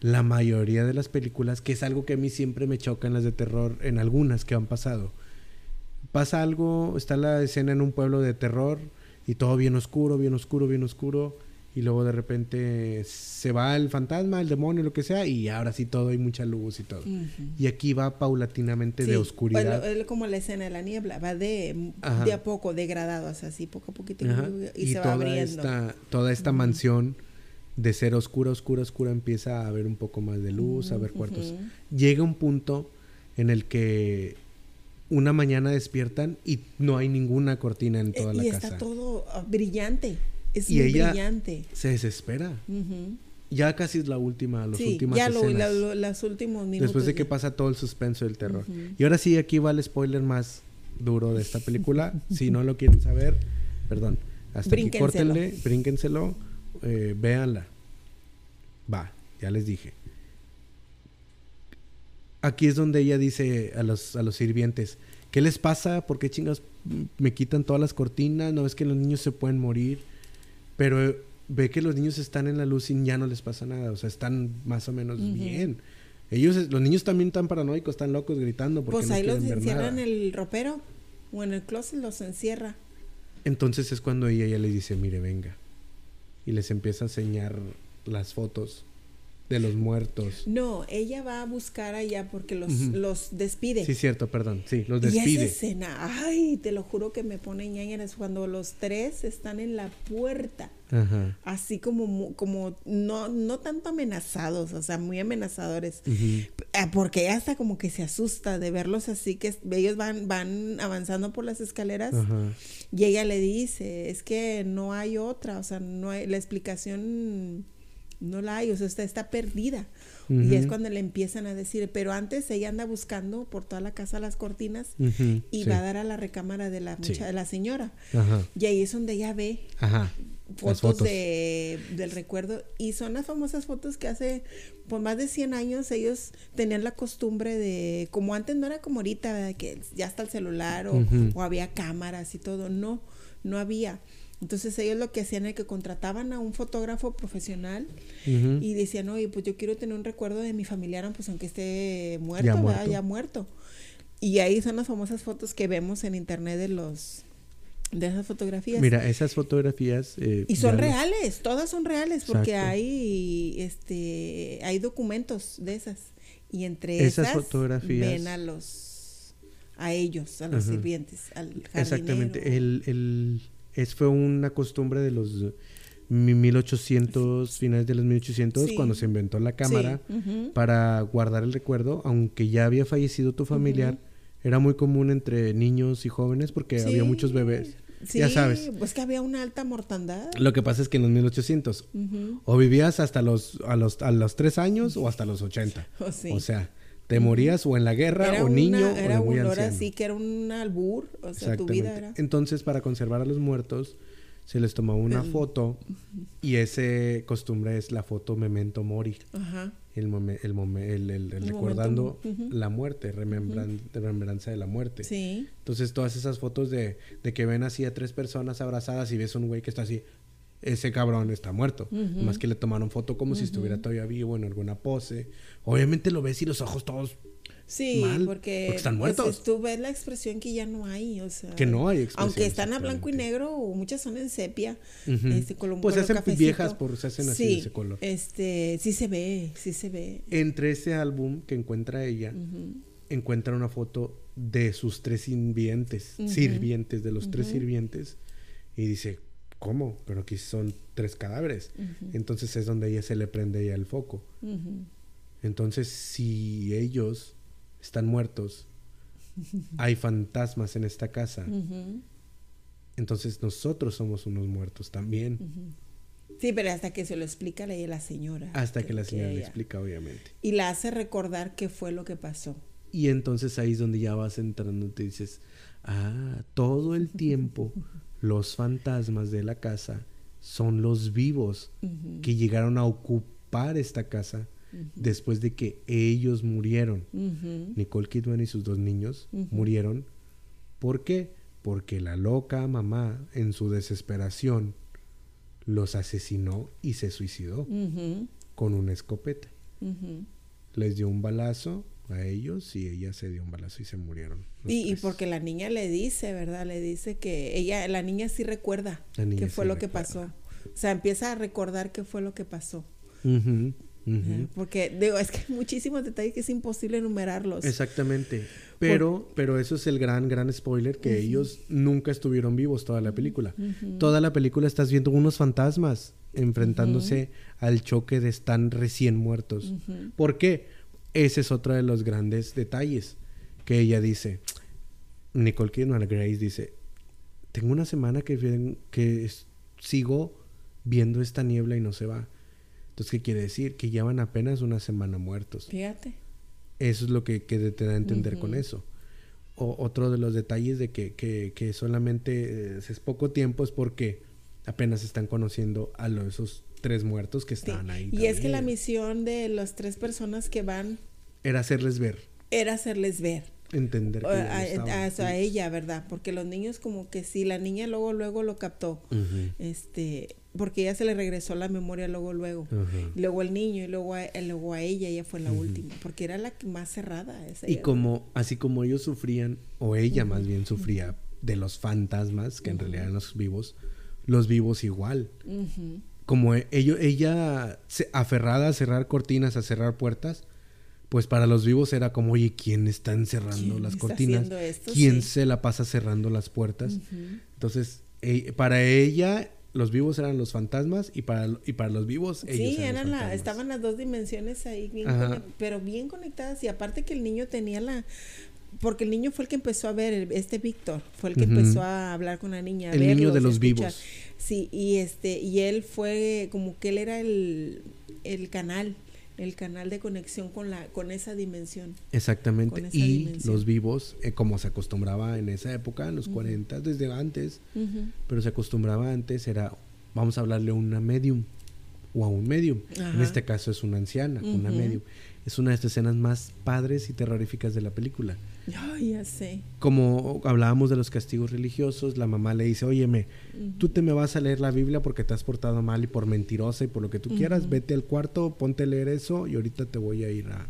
La mayoría de las películas, que es algo que a mí siempre me choca en las de terror, en algunas que han pasado. Pasa algo, está la escena en un pueblo de terror, y todo bien oscuro, bien oscuro, bien oscuro. Y luego de repente se va el fantasma, el demonio, lo que sea, y ahora sí todo hay mucha luz y todo. Y aquí va paulatinamente de oscuridad. Pues como la escena de la niebla, va de, de a poco, degradado, o sea, así poco a poquito. Y, se va abriendo. Esta, toda esta mansión de ser oscura, oscura, oscura, empieza a haber un poco más de luz, a ver cuartos. Llega un punto en el que una mañana despiertan y no hay ninguna cortina en toda la casa. Y está todo ah, brillante. Es y ella brillante. Se desespera. Ya casi es la última, las últimas ya lo, las últimos minutos. Después de que pasa todo el suspenso del terror. Y ahora sí, aquí va el spoiler más duro de esta película. si no lo quieren saber, perdón. Hasta aquí córtenle, brínquenselo, eh, véanla. Va, ya les dije aquí es donde ella dice a los, a los sirvientes, ¿qué les pasa? ¿Por qué chingas me quitan todas las cortinas? ¿No ves que los niños se pueden morir? Pero ve que los niños están en la luz y ya no les pasa nada, o sea, están más o menos bien. Ellos, los niños también están paranoicos, están locos gritando porque pues ahí los encierran en el ropero o en el closet los encierra. Entonces es cuando ella ya les dice, mire, venga. Y les empieza a enseñar las fotos de los muertos. No, ella va a buscar allá porque los, los despide. Sí, cierto, perdón. Sí, los despide. Y esa escena, ay, te lo juro que me pone ñañeras cuando los tres están en la puerta. Ajá. Así como, como no, no tanto amenazados, o sea, muy amenazadores. Ah, porque ella hasta como que se asusta de verlos así, que ellos van, van avanzando por las escaleras. Y ella le dice, es que no hay otra, o sea, no hay, la explicación no la hay, o sea, está, está perdida. Y es cuando le empiezan a decir, pero antes ella anda buscando por toda la casa las cortinas y va a dar a la recámara de la, de la señora. Y ahí es donde ella ve Fotos, De, del recuerdo. Y son las famosas fotos que hace por más de 100 años ellos tenían la costumbre de, como antes no era como ahorita, que ya está el celular o, o había cámaras y todo, no, no había. Entonces ellos lo que hacían es que contrataban a un fotógrafo profesional y decían, oye, pues yo quiero tener un recuerdo de mi familiar, pues aunque esté muerto, ya muerto. Ya muerto. Y ahí son las famosas fotos que vemos en internet de los de esas fotografías. Mira, esas fotografías eh, y son reales, todas son reales porque hay este hay documentos de esas y entre esas, fotografías ven a los a ellos, a los sirvientes, al jardinero. Exactamente, el, el es, fue una costumbre de los 1800, finales de los 1800, cuando se inventó la cámara para guardar el recuerdo, aunque ya había fallecido tu familiar, Era muy común entre niños y jóvenes porque había Sí. muchos bebés. Sí, Ya sabes. Pues que había una alta mortandad. Lo que pasa es que en los 1800 Ujú. o vivías hasta los a los a los 3 años o hasta los 80. Oh, sí. O sea, te morías o en la guerra era o una- niño era o muy un ahora anciano. sí que era un albur. O sea, tu vida era. Entonces, para conservar a los muertos, se les tomaba una El- foto y ese costumbre es la foto memento mori, Ajá. el, momen- el, momen- el- el- recordando momento, la muerte, remembran- remembranza de la muerte. Sí. Entonces, todas esas fotos de, de que ven así a tres personas abrazadas y ves un güey que está así, ese cabrón está muerto. Ujú. Más que le tomaron foto como si estuviera todavía vivo en alguna pose. Obviamente lo ves y los ojos todos Sí, mal, porque, porque están pues, muertos. tú ves la expresión que ya no hay, o sea, Que no hay expresión, Aunque están a blanco y negro, o muchas son en sepia, Ujú. este, color- Pues se hacen cafecito. viejas por se hacen así de ese color. Este, sí se ve, sí se ve. Entre ese álbum que encuentra ella, encuentra una foto de sus tres sirvientes, sirvientes, de los tres sirvientes, y dice, ¿cómo? Pero aquí son tres cadáveres. Entonces es donde ella se le prende ya el foco. Entonces, si ellos están muertos, hay fantasmas en esta casa, entonces nosotros somos unos muertos también. Sí, pero hasta que se lo explica la, la señora. Hasta que la señora le explica, obviamente. Y la hace recordar qué fue lo que pasó. Y entonces ahí es donde ya vas entrando y te dices, ah, todo el tiempo los fantasmas de la casa son los vivos que llegaron a ocupar esta casa después de que ellos murieron. Nicole Kidman y sus dos niños murieron. ¿Por qué? Porque la loca mamá, en su desesperación, los asesinó y se suicidó con una escopeta. Les dio un balazo a ellos y ella se dio un balazo y se murieron. Y, y porque la niña le dice, ¿verdad? Le dice que ella, la niña sí recuerda niña qué fue sí lo que pasó. O sea, empieza a recordar qué fue lo que pasó. Porque digo, es que hay muchísimos detalles que es imposible enumerarlos. Exactamente. Pero, pero eso es el gran, gran spoiler que ellos nunca estuvieron vivos toda la película. Toda la película estás viendo unos fantasmas enfrentándose al choque de están recién muertos. ¿Por qué? Ese es otro de los grandes detalles que ella dice. Nicole Kidman, Grace dice, tengo una semana que, que es- sigo viendo esta niebla y no se va. Entonces, ¿qué quiere decir? Que llevan apenas una semana muertos. Fíjate. Eso es lo que, que te da a entender con eso. O, otro de los detalles de que, que, que solamente eh, es poco tiempo es porque apenas están conociendo a los, esos tres muertos que Sí. estaban ahí. Y es que la misión de las tres personas que van Era hacerles ver, era hacerles ver. entender que O- a, ella, ¿verdad? Porque los niños como que sí, la niña luego, luego lo captó. Este, porque ella se le regresó la memoria luego, luego. luego el niño y luego a, luego a ella, ella fue la última, porque era la que más cerrada. Esa Y como, así como ellos sufrían, o ella más bien sufría de los fantasmas, que en realidad eran los vivos, los vivos igual. Como e- ello- ella se- aferrada a cerrar cortinas, a cerrar puertas, pues para los vivos era como, oye, ¿quién está encerrando ¿Quién las está cortinas? esto? ¿Quién Sí. se la pasa cerrando las puertas? Entonces, e- para ella, los vivos eran los fantasmas y para, y para los vivos, ellos Sí, eran los eran la, estaban las dos dimensiones ahí, bien pero bien conectadas. Y aparte que el niño tenía la... Porque el niño fue el que empezó a ver, este Víctor, fue el que empezó a hablar con la niña. a El niño de los escuchar. vivos. Sí, y este, y él fue como que él era el, el canal, el canal de conexión con la, con esa dimensión. Exactamente. esa Y dimensión. los vivos, eh, como se acostumbraba en esa época, en los 40, desde antes, pero se acostumbraba antes, era, vamos a hablarle a una medium o a un medium. En este caso es una anciana, una medium. Es una de estas escenas más padres y terroríficas de la película. Ya sé. Como hablábamos de los castigos religiosos, la mamá le dice, óyeme, Ujú. tú te me vas a leer la Biblia porque te has portado mal y por mentirosa y por lo que tú quieras, vete al cuarto, ponte a leer eso y ahorita te voy a ir a,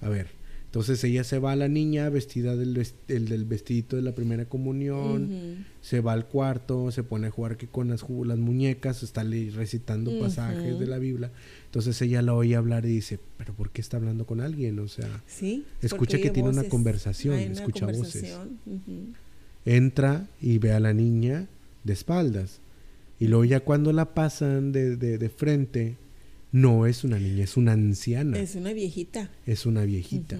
a ver. Entonces ella se va a la niña vestida del, ves- el del vestidito de la primera comunión, se va al cuarto, se pone a jugar que con las, muñecas, está recitando pasajes de la Biblia. Entonces ella la oye hablar y dice, pero ¿por qué está hablando con alguien? O sea, Sí. Escucha que tiene una conversación, una escucha voces. entra y ve a la niña de espaldas. Y luego ya cuando la pasan de, de, de frente, no es una niña, es una anciana, es, Es una viejita. una viejita.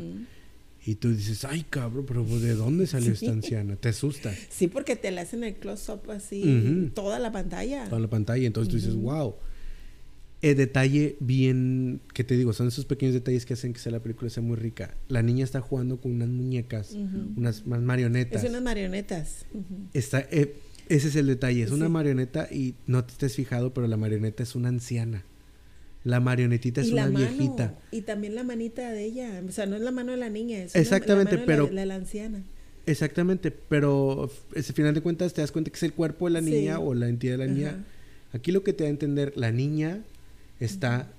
Y tú dices, ay, cabrón, pero pues, ¿de dónde salió Sí. esta anciana? Te asustas. Sí, porque te le hacen el close-up así, toda la pantalla. Toda la pantalla. Entonces tú dices, wow. El detalle bien, que te digo, son esos pequeños detalles que hacen que sea la película sea muy rica. La niña está jugando con unas muñecas, unas marionetas. Es unas marionetas. Está, eh, ese es el detalle, es una marioneta y no te estés fijado, pero la marioneta es una anciana. La marionetita es y una la mano, viejita. y también la manita de ella. O sea, no es la mano de la niña, es una- Exactamente, la mano pero- de la, de la anciana. Exactamente, pero al final de cuentas te das cuenta que es el cuerpo de la Sí. niña o la entidad de la niña. Ajá. Aquí lo que te da a entender, la niña está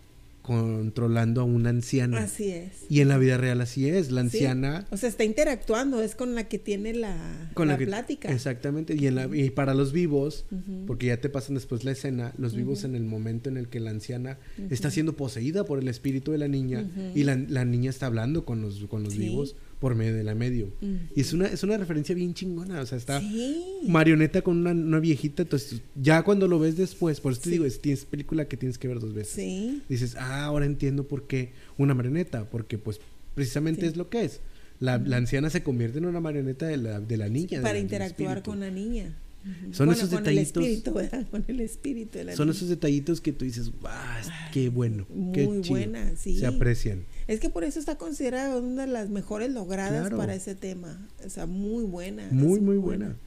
controlando a una anciana. Así es. Y en la vida real así es, la Sí. anciana O sea, está interactuando, es con la que tiene la, con la, la, que plática. Exactamente, y, en la, y para los vivos, porque ya te pasan después la escena, los vivos en el momento en el que la anciana está siendo poseída por el espíritu de la niña y la, la niña está hablando con los, con los Sí. vivos por medio de la medio. Y es una, es una referencia bien chingona, o sea, está Sí. marioneta con una, una viejita, entonces ya cuando lo ves después, por eso te Sí. digo, es, tienes película que tienes que ver dos veces. Sí. Dices, ah, ahora entiendo por qué una marioneta, porque pues precisamente es lo que es. La, la anciana se convierte en una marioneta de la, de la niña. Para interactuar con la niña. Son Bueno, esos con detallitos- el espíritu, ¿verdad? Con el espíritu de la Son niña. esos detallitos que tú dices, ah, qué bueno, qué Muy chido". buena, sí. Se aprecian. Es que por eso está considerada una de las mejores logradas Claro. para ese tema. O sea, muy buena. Muy, muy buena.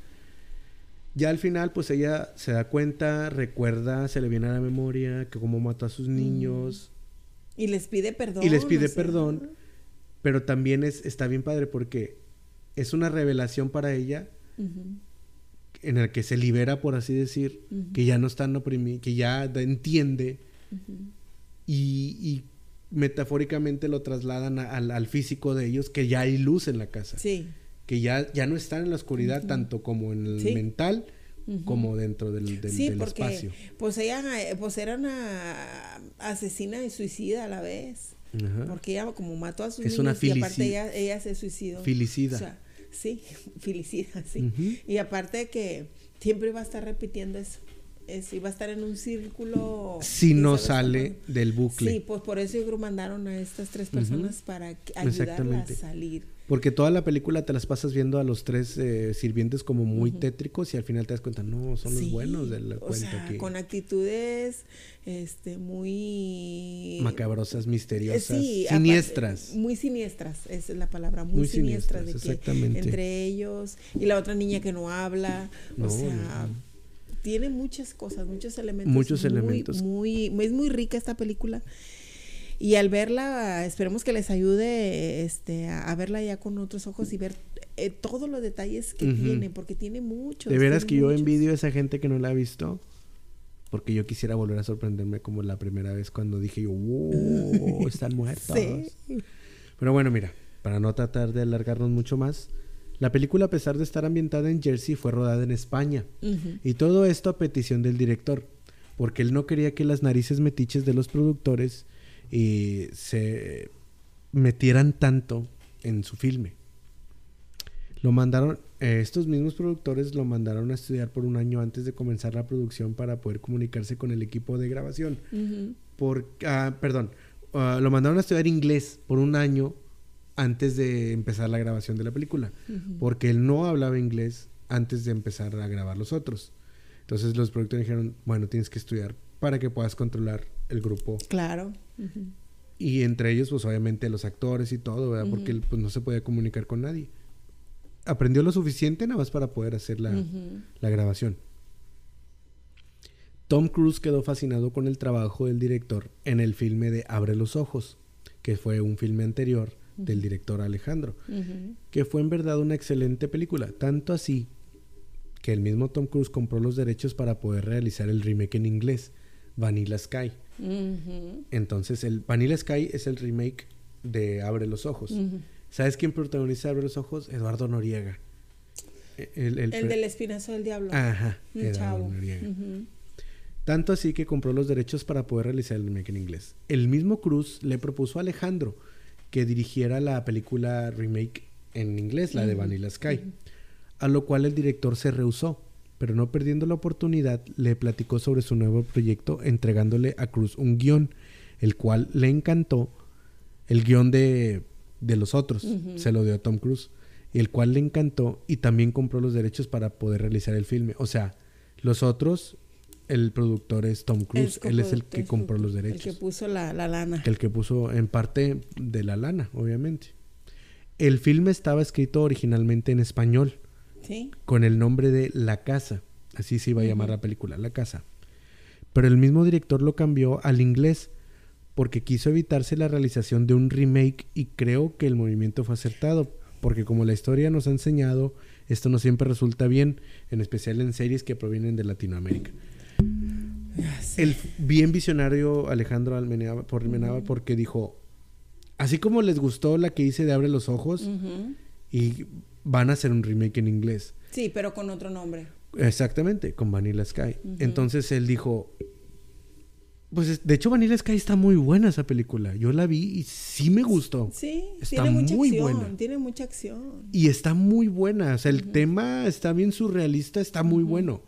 Ya al final, pues ella se da cuenta, recuerda, se le viene a la memoria que cómo mató a sus niños, Y les pide perdón. Y les pide o sea, perdón. pero también es, está bien padre porque es una revelación para ella ujú, en el que se libera, por así decir, que ya no están oprimidos, que ya entiende y, y metafóricamente lo trasladan a- al, al físico de ellos, que ya hay luz en la casa, Sí. que ya, ya no están en la oscuridad tanto como en el Sí. mental como dentro del, del- sí, del porque espacio. pues ella eh, pues era una asesina y suicida a la vez. Porque ella como mató a sus Es niños una y aparte ella, ella se suicidó. Filicida. O sea, sí, filicida, sí. Y aparte que siempre iba a estar repitiendo eso. Es, iba a estar en un círculo. si ¿quién no sale del bucle. Sí, pues por eso yo creo mandaron a estas tres personas para ayudarla a salir. Porque toda la película te las pasas viendo a los tres eh, sirvientes como muy tétricos y al final te das cuenta, no, son los buenos del o cuento sea, que con actitudes este muy macabrosas, misteriosas, sí, siniestras. muy siniestras, esa es la palabra, muy, Muy siniestras, siniestras, de que exactamente. entre ellos y la otra niña que no habla, No, o sea, no. tiene muchas cosas, muchos elementos. Muchos muy, elementos. Muy, es muy rica esta película. Y al verla, esperemos que les ayude este, a, a verla ya con otros ojos y ver eh, todos los detalles que tiene, porque tiene muchos. de veras que yo envidio a esa gente que no la ha visto. Porque yo quisiera volver a sorprenderme como la primera vez cuando dije yo, wow, están muertos. Sí. Pero bueno, mira, para no tratar de alargarnos mucho más, la película a pesar de estar ambientada en Jersey fue rodada en España. Y todo esto a petición del director, porque él no quería que las narices metiches de los productores eh, se metieran tanto en su filme. Lo mandaron, eh, estos mismos productores lo mandaron a estudiar por un año antes de comenzar la producción para poder comunicarse con el equipo de grabación. Ujú. Por, ah, perdón, ah, lo mandaron a estudiar inglés por un año antes de empezar la grabación de la película, porque él no hablaba inglés antes de empezar a grabar los otros. Entonces los productores dijeron, bueno, tienes que estudiar para que puedas controlar el grupo. Claro. Y entre ellos, pues obviamente los actores y todo, ¿verdad? Porque él pues, no se podía comunicar con nadie. Aprendió lo suficiente nada más para poder hacer la, la grabación. Tom Cruise quedó fascinado con el trabajo del director en el filme de Abre los Ojos, que fue un filme anterior del director Alejandro, que fue en verdad una excelente película, tanto así que el mismo Tom Cruise compró los derechos para poder realizar el remake en inglés, Vanilla Sky. Entonces, el Vanilla Sky es el remake de Abre los Ojos. ¿Sabes quién protagoniza Abre los Ojos? Eduardo Noriega. El, el del espinazo del diablo. Ajá, Un Eduardo chavo. Noriega. Tanto así que compró los derechos para poder realizar el remake en inglés. El mismo Cruz le propuso a Alejandro que dirigiera la película remake en inglés, la de Vanilla Sky, a lo cual el director se rehusó, pero no perdiendo la oportunidad le platicó sobre su nuevo proyecto entregándole a Cruz un guion, el cual le encantó, el guion de de los otros. Se lo dio a Tom Cruise. El cual le encantó y también compró los derechos para poder realizar el filme. O sea, los otros, el productor es Tom Cruise. Él es el que compró los derechos. El que puso la, la lana. El que puso en parte de la lana, obviamente. El filme estaba escrito originalmente en español. Sí. Con el nombre de La Casa. Así se iba a llamar la película, La Casa. Pero el mismo director lo cambió al inglés porque quiso evitarse la realización de un remake y creo que el movimiento fue acertado, porque como la historia nos ha enseñado, esto no siempre resulta bien, en especial en series que provienen de Latinoamérica. El bien visionario Alejandro Almenábar, por porque dijo, así como les gustó la que hice de Abre los Ojos, y van a hacer un remake en inglés. Sí, pero con otro nombre. Exactamente, con Vanilla Sky. Entonces él dijo, pues de hecho Vanilla Sky está muy buena esa película. Yo la vi y sí me gustó. Sí, está tiene mucha muy acción, buena. Tiene mucha acción. Y está muy buena. O sea, el tema está bien surrealista, está muy bueno.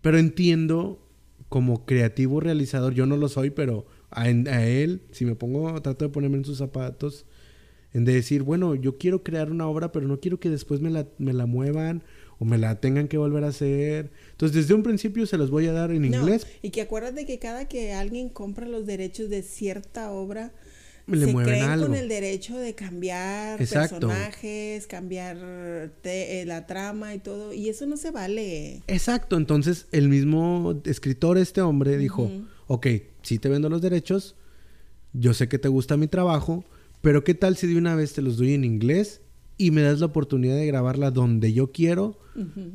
Pero entiendo como creativo realizador, yo no lo soy, pero a, él, si me pongo, trato de ponerme en sus zapatos, en de decir, bueno, yo quiero crear una obra, pero no quiero que después me la, me la muevan o me la tengan que volver a hacer. Entonces, desde un principio se los voy a dar en inglés. Y que acuérdate que cada que alguien compra los derechos de cierta obra, Le se creen algo. con el derecho de cambiar personajes, cambiar eh, la trama y todo, y eso no se vale. Exacto, entonces el mismo escritor, este hombre, dijo, ok, si te vendo los derechos, yo sé que te gusta mi trabajo, pero ¿qué tal si de una vez te los doy en inglés y me das la oportunidad de grabarla donde yo quiero,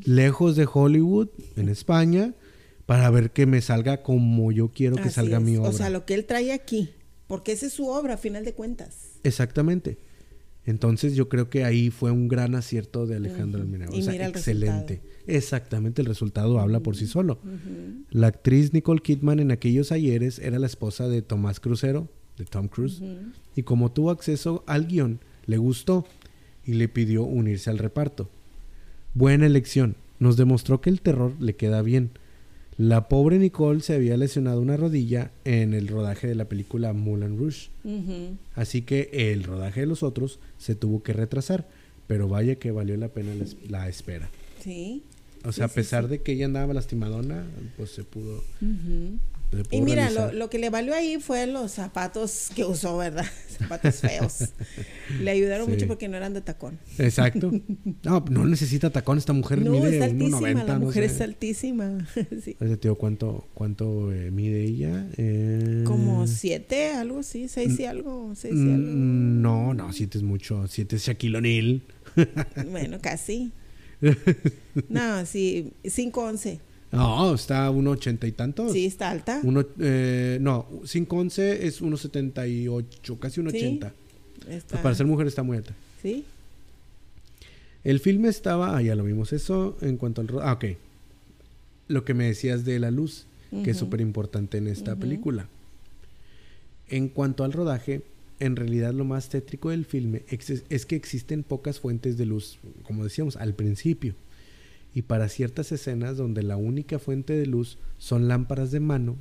lejos de Hollywood, en España, para ver que me salga como yo quiero que salga mi obra. O sea, lo que él trae aquí, porque esa es su obra, a final de cuentas. Exactamente. Entonces yo creo que ahí fue un gran acierto de Alejandro uh O sea, excelente. Exactamente, el resultado habla por sí solo. La actriz Nicole Kidman en aquellos ayeres era la esposa de Tomás Crucero, de Tom Cruise, y como tuvo acceso al guion, le gustó y le pidió unirse al reparto. Buena elección, nos demostró que el terror le queda bien. La pobre Nicole se había lesionado una rodilla en el rodaje de la película Moulin Rouge. Así que el rodaje de los otros se tuvo que retrasar. Pero vaya que valió la pena la, espera. Sí. O sea, a pesar de que ella andaba lastimadona, pues se pudo. Y mira, lo, que le valió ahí fue los zapatos que usó, ¿verdad? Zapatos feos. le ayudaron mucho porque no eran de tacón. Exacto. No, no necesita tacón esta mujer. No, mide está altísima. la mujer es altísima. sí. tío, ¿cuánto, cuánto eh, mide ella? Eh... Como siete, algo así. Seis y algo. Seis y algo. No, no, siete es mucho. Siete es Shaquille O'Neal. bueno, casi. No, sí, cinco once. No, está a 1,80 y tantos. Sí, está alta. Uno, eh, no, 5'11 es 1,78, casi 1,80. Sí, para ser mujer está muy alta. Sí. El filme estaba, ah, ya lo vimos eso, en cuanto al... Ah, ok. Lo que me decías de la luz, que es súper importante en esta película. En cuanto al rodaje, en realidad lo más tétrico del filme es que existen pocas fuentes de luz, como decíamos al principio. Y para ciertas escenas donde la única fuente de luz son lámparas de mano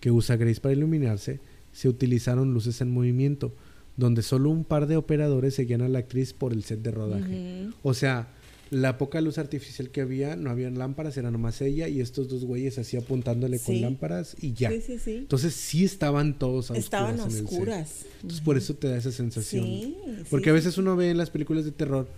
que usa Grace para iluminarse, se utilizaron luces en movimiento, donde solo un par de operadores seguían a la actriz por el set de rodaje. O sea, la poca luz artificial que había, no había lámparas, era nomás ella y estos dos güeyes así apuntándole con lámparas y ya. Entonces sí estaban todos a Estaban oscuras. Entonces por eso te da esa sensación. Porque a veces uno ve en las películas de terror,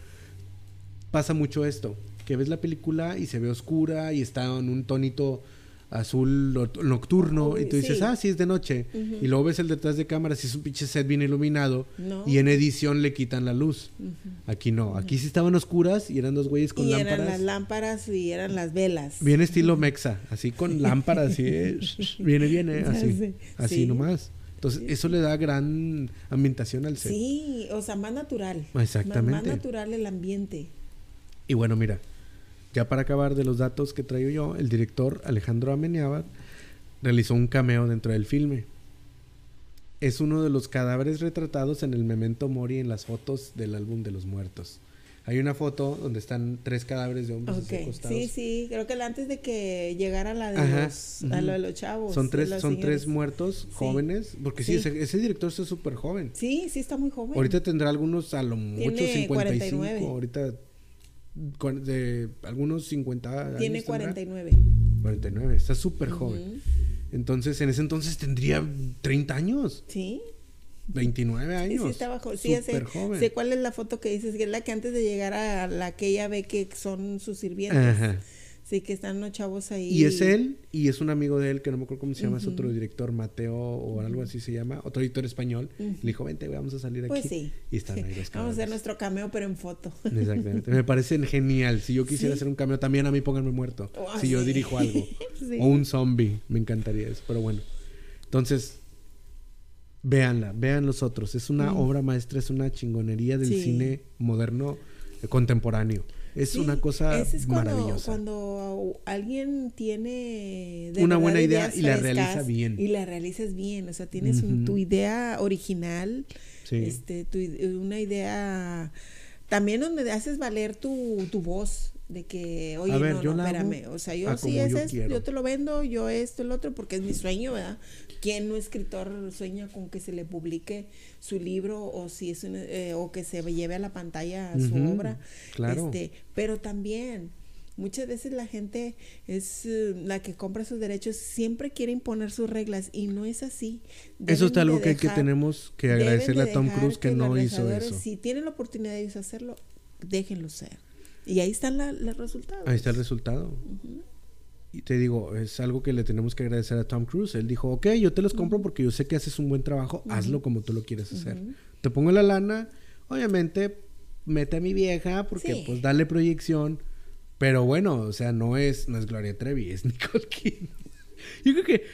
pasa mucho esto que ves la película y se ve oscura y está en un tonito azul nocturno y tú dices, ah, sí, es de noche. Y luego ves el detrás de cámaras y es un pinche set bien iluminado y en edición le quitan la luz. Aquí no, aquí sí estaban oscuras y eran dos güeyes con lámparas. eran las lámparas y eran las velas. Bien estilo mexa, así con lámparas, así, viene, viene, así, así nomás. Entonces, eso le da gran ambientación al set. Sí, o sea, más natural. Exactamente. Más, natural el ambiente. Y bueno, mira, ya para acabar de los datos que traigo yo, el director Alejandro Amenábar realizó un cameo dentro del filme. Es uno de los cadáveres retratados en el Memento Mori en las fotos del álbum de los muertos. Hay una foto donde están tres cadáveres de hombres así Ok, acostados. sí, sí, creo que antes de que llegara la de Ajá, los, a lo de los chavos. Son tres, son señores. tres muertos jóvenes, porque sí, Sí. Ese, ese director está súper joven. Sí, sí está muy joven. Ahorita tendrá algunos a lo mucho Tiene 55, 49. ahorita de algunos 50 años Tiene tendrá. 49. 49, está súper joven. Ujú. Entonces, en ese entonces tendría 30 años, Sí, 29 sí, años. sí estaba joven. Sí, sé, joven. sé cuál es la foto que dices, que es la que antes de llegar a la que ella ve que son sus sirvientes. Ajá. Sí, que están los chavos ahí. Y es él, y es un amigo de él, que no me acuerdo cómo se llama, es otro director, Mateo, o algo así se llama, otro director español. Le dijo, vente, vamos a salir Pues aquí. sí. Y están ahí los Vamos a hacer nuestro cameo, pero en foto. Exactamente. Me parece genial. Si yo quisiera Sí. hacer un cambio, también a mí pónganme muerto. Oh, si yo dirijo algo. O un zombie. Me encantaría eso. Pero bueno. Entonces, véanla. Vean los otros. Es una obra maestra, es una chingonería del Mm. Cine moderno eh, contemporáneo. Es Sí, una cosa ese es cuando, maravillosa. Cuando alguien tiene de Una buena idea y la realiza bien. Y la realizas bien. O sea, tienes un- Ujú. tu idea original, Sí. este, tu una idea también donde haces valer tu, tu voz de que, oye, A ver, no, yo no, espérame, o sea, yo sí, yo es, quiero. yo te lo vendo, yo esto, el otro, porque es mi sueño, ¿verdad? ¿Quién no escritor sueña con que se le publique su libro o si es un, eh, o que se lleve a la pantalla su obra? claro. Este, pero también muchas veces la gente es eh, la que compra sus derechos, siempre quiere imponer sus reglas y no es así. Eso es Deben algo de que, que tenemos que deben agradecerle de a Tom Cruise que, los no hizo eso. Si tienen la oportunidad de ellos hacerlo, déjenlo ser. Y ahí están la- los resultados. Ahí está el resultado. Y te digo, es algo que le tenemos que agradecer a Tom Cruise. Él dijo, ok, yo te los compro porque yo sé que haces un buen trabajo, hazlo como tú lo quieres hacer. Te pongo la lana, obviamente, mete a mi vieja porque Sí. pues dale proyección. Pero bueno, o sea, no es, no es Gloria Trevi, es Nicole Kidman. Yo creo que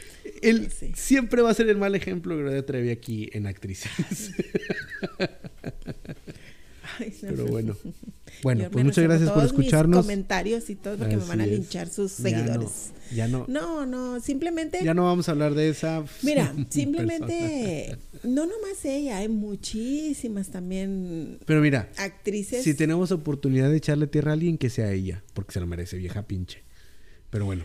él Sí. siempre va a ser el mal ejemplo de Gloria Trevi aquí en actrices. Pero bueno. Bueno, Yo pues muchas gracias por todos mis escucharnos. comentarios y todo porque me van a Así linchar sus Ya no, seguidores. Ya no, No, no, simplemente ya no vamos a hablar de esa. Mira, persona. simplemente, no nomás ella, hay muchísimas también Pero mira, actrices. si tenemos oportunidad de echarle tierra a alguien, que sea ella, porque se lo merece, vieja pinche. Pero bueno,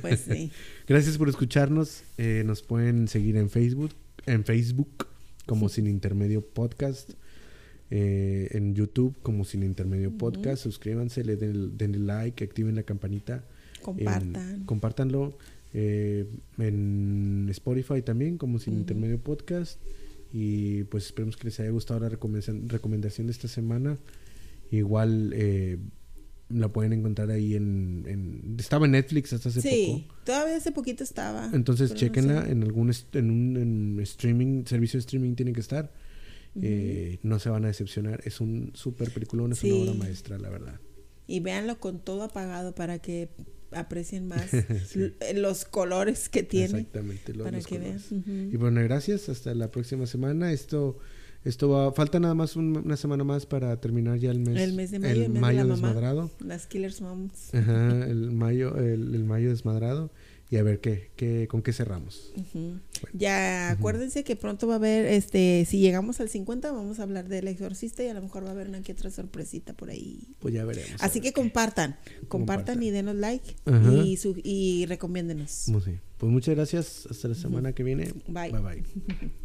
pues sí. gracias por escucharnos. Eh, nos pueden seguir en Facebook, en Facebook como Sin Intermedio Podcast, eh, en YouTube como Sin Intermedio Podcast. Suscríbanse, le den, denle like, activen la campanita. Compartan. En- compártanlo eh, en Spotify también como Sin Intermedio Podcast. Y pues esperemos que les haya gustado la recomendación, recomendación de esta semana. Igual eh, la pueden encontrar ahí en, en- Estaba en Netflix hasta hace sí, poco. todavía hace poquito estaba. Entonces no chequenla sé. en algún en un en streaming, servicio de streaming tiene que estar. Eh, no se van a decepcionar. Es un súper peliculón, es Sí. una obra maestra, la verdad. Y véanlo con todo apagado para que aprecien más Sí. eh, los colores que tiene. Exactamente, lo- para los que vean. Y bueno, gracias. Hasta la próxima semana. Esto, esto va. Falta nada más un- una semana más para terminar ya el mes. El mes de mayo, el mes de la mamá. desmadrado. Las Killers Moms. Ajá, el mayo, el, el mayo desmadrado. Y a ver qué, qué, con qué cerramos. Ya acuérdense que pronto va a haber, este, si llegamos al 50 vamos a hablar del exorcista y a lo mejor va a haber una que otra sorpresita por ahí. Pues ya veremos. Así ver que compartan, compartan, Compartan. y denos like y, su, y recomiéndenos. Pues sí. Pues muchas gracias. Hasta la semana que viene. Bye. Bye bye.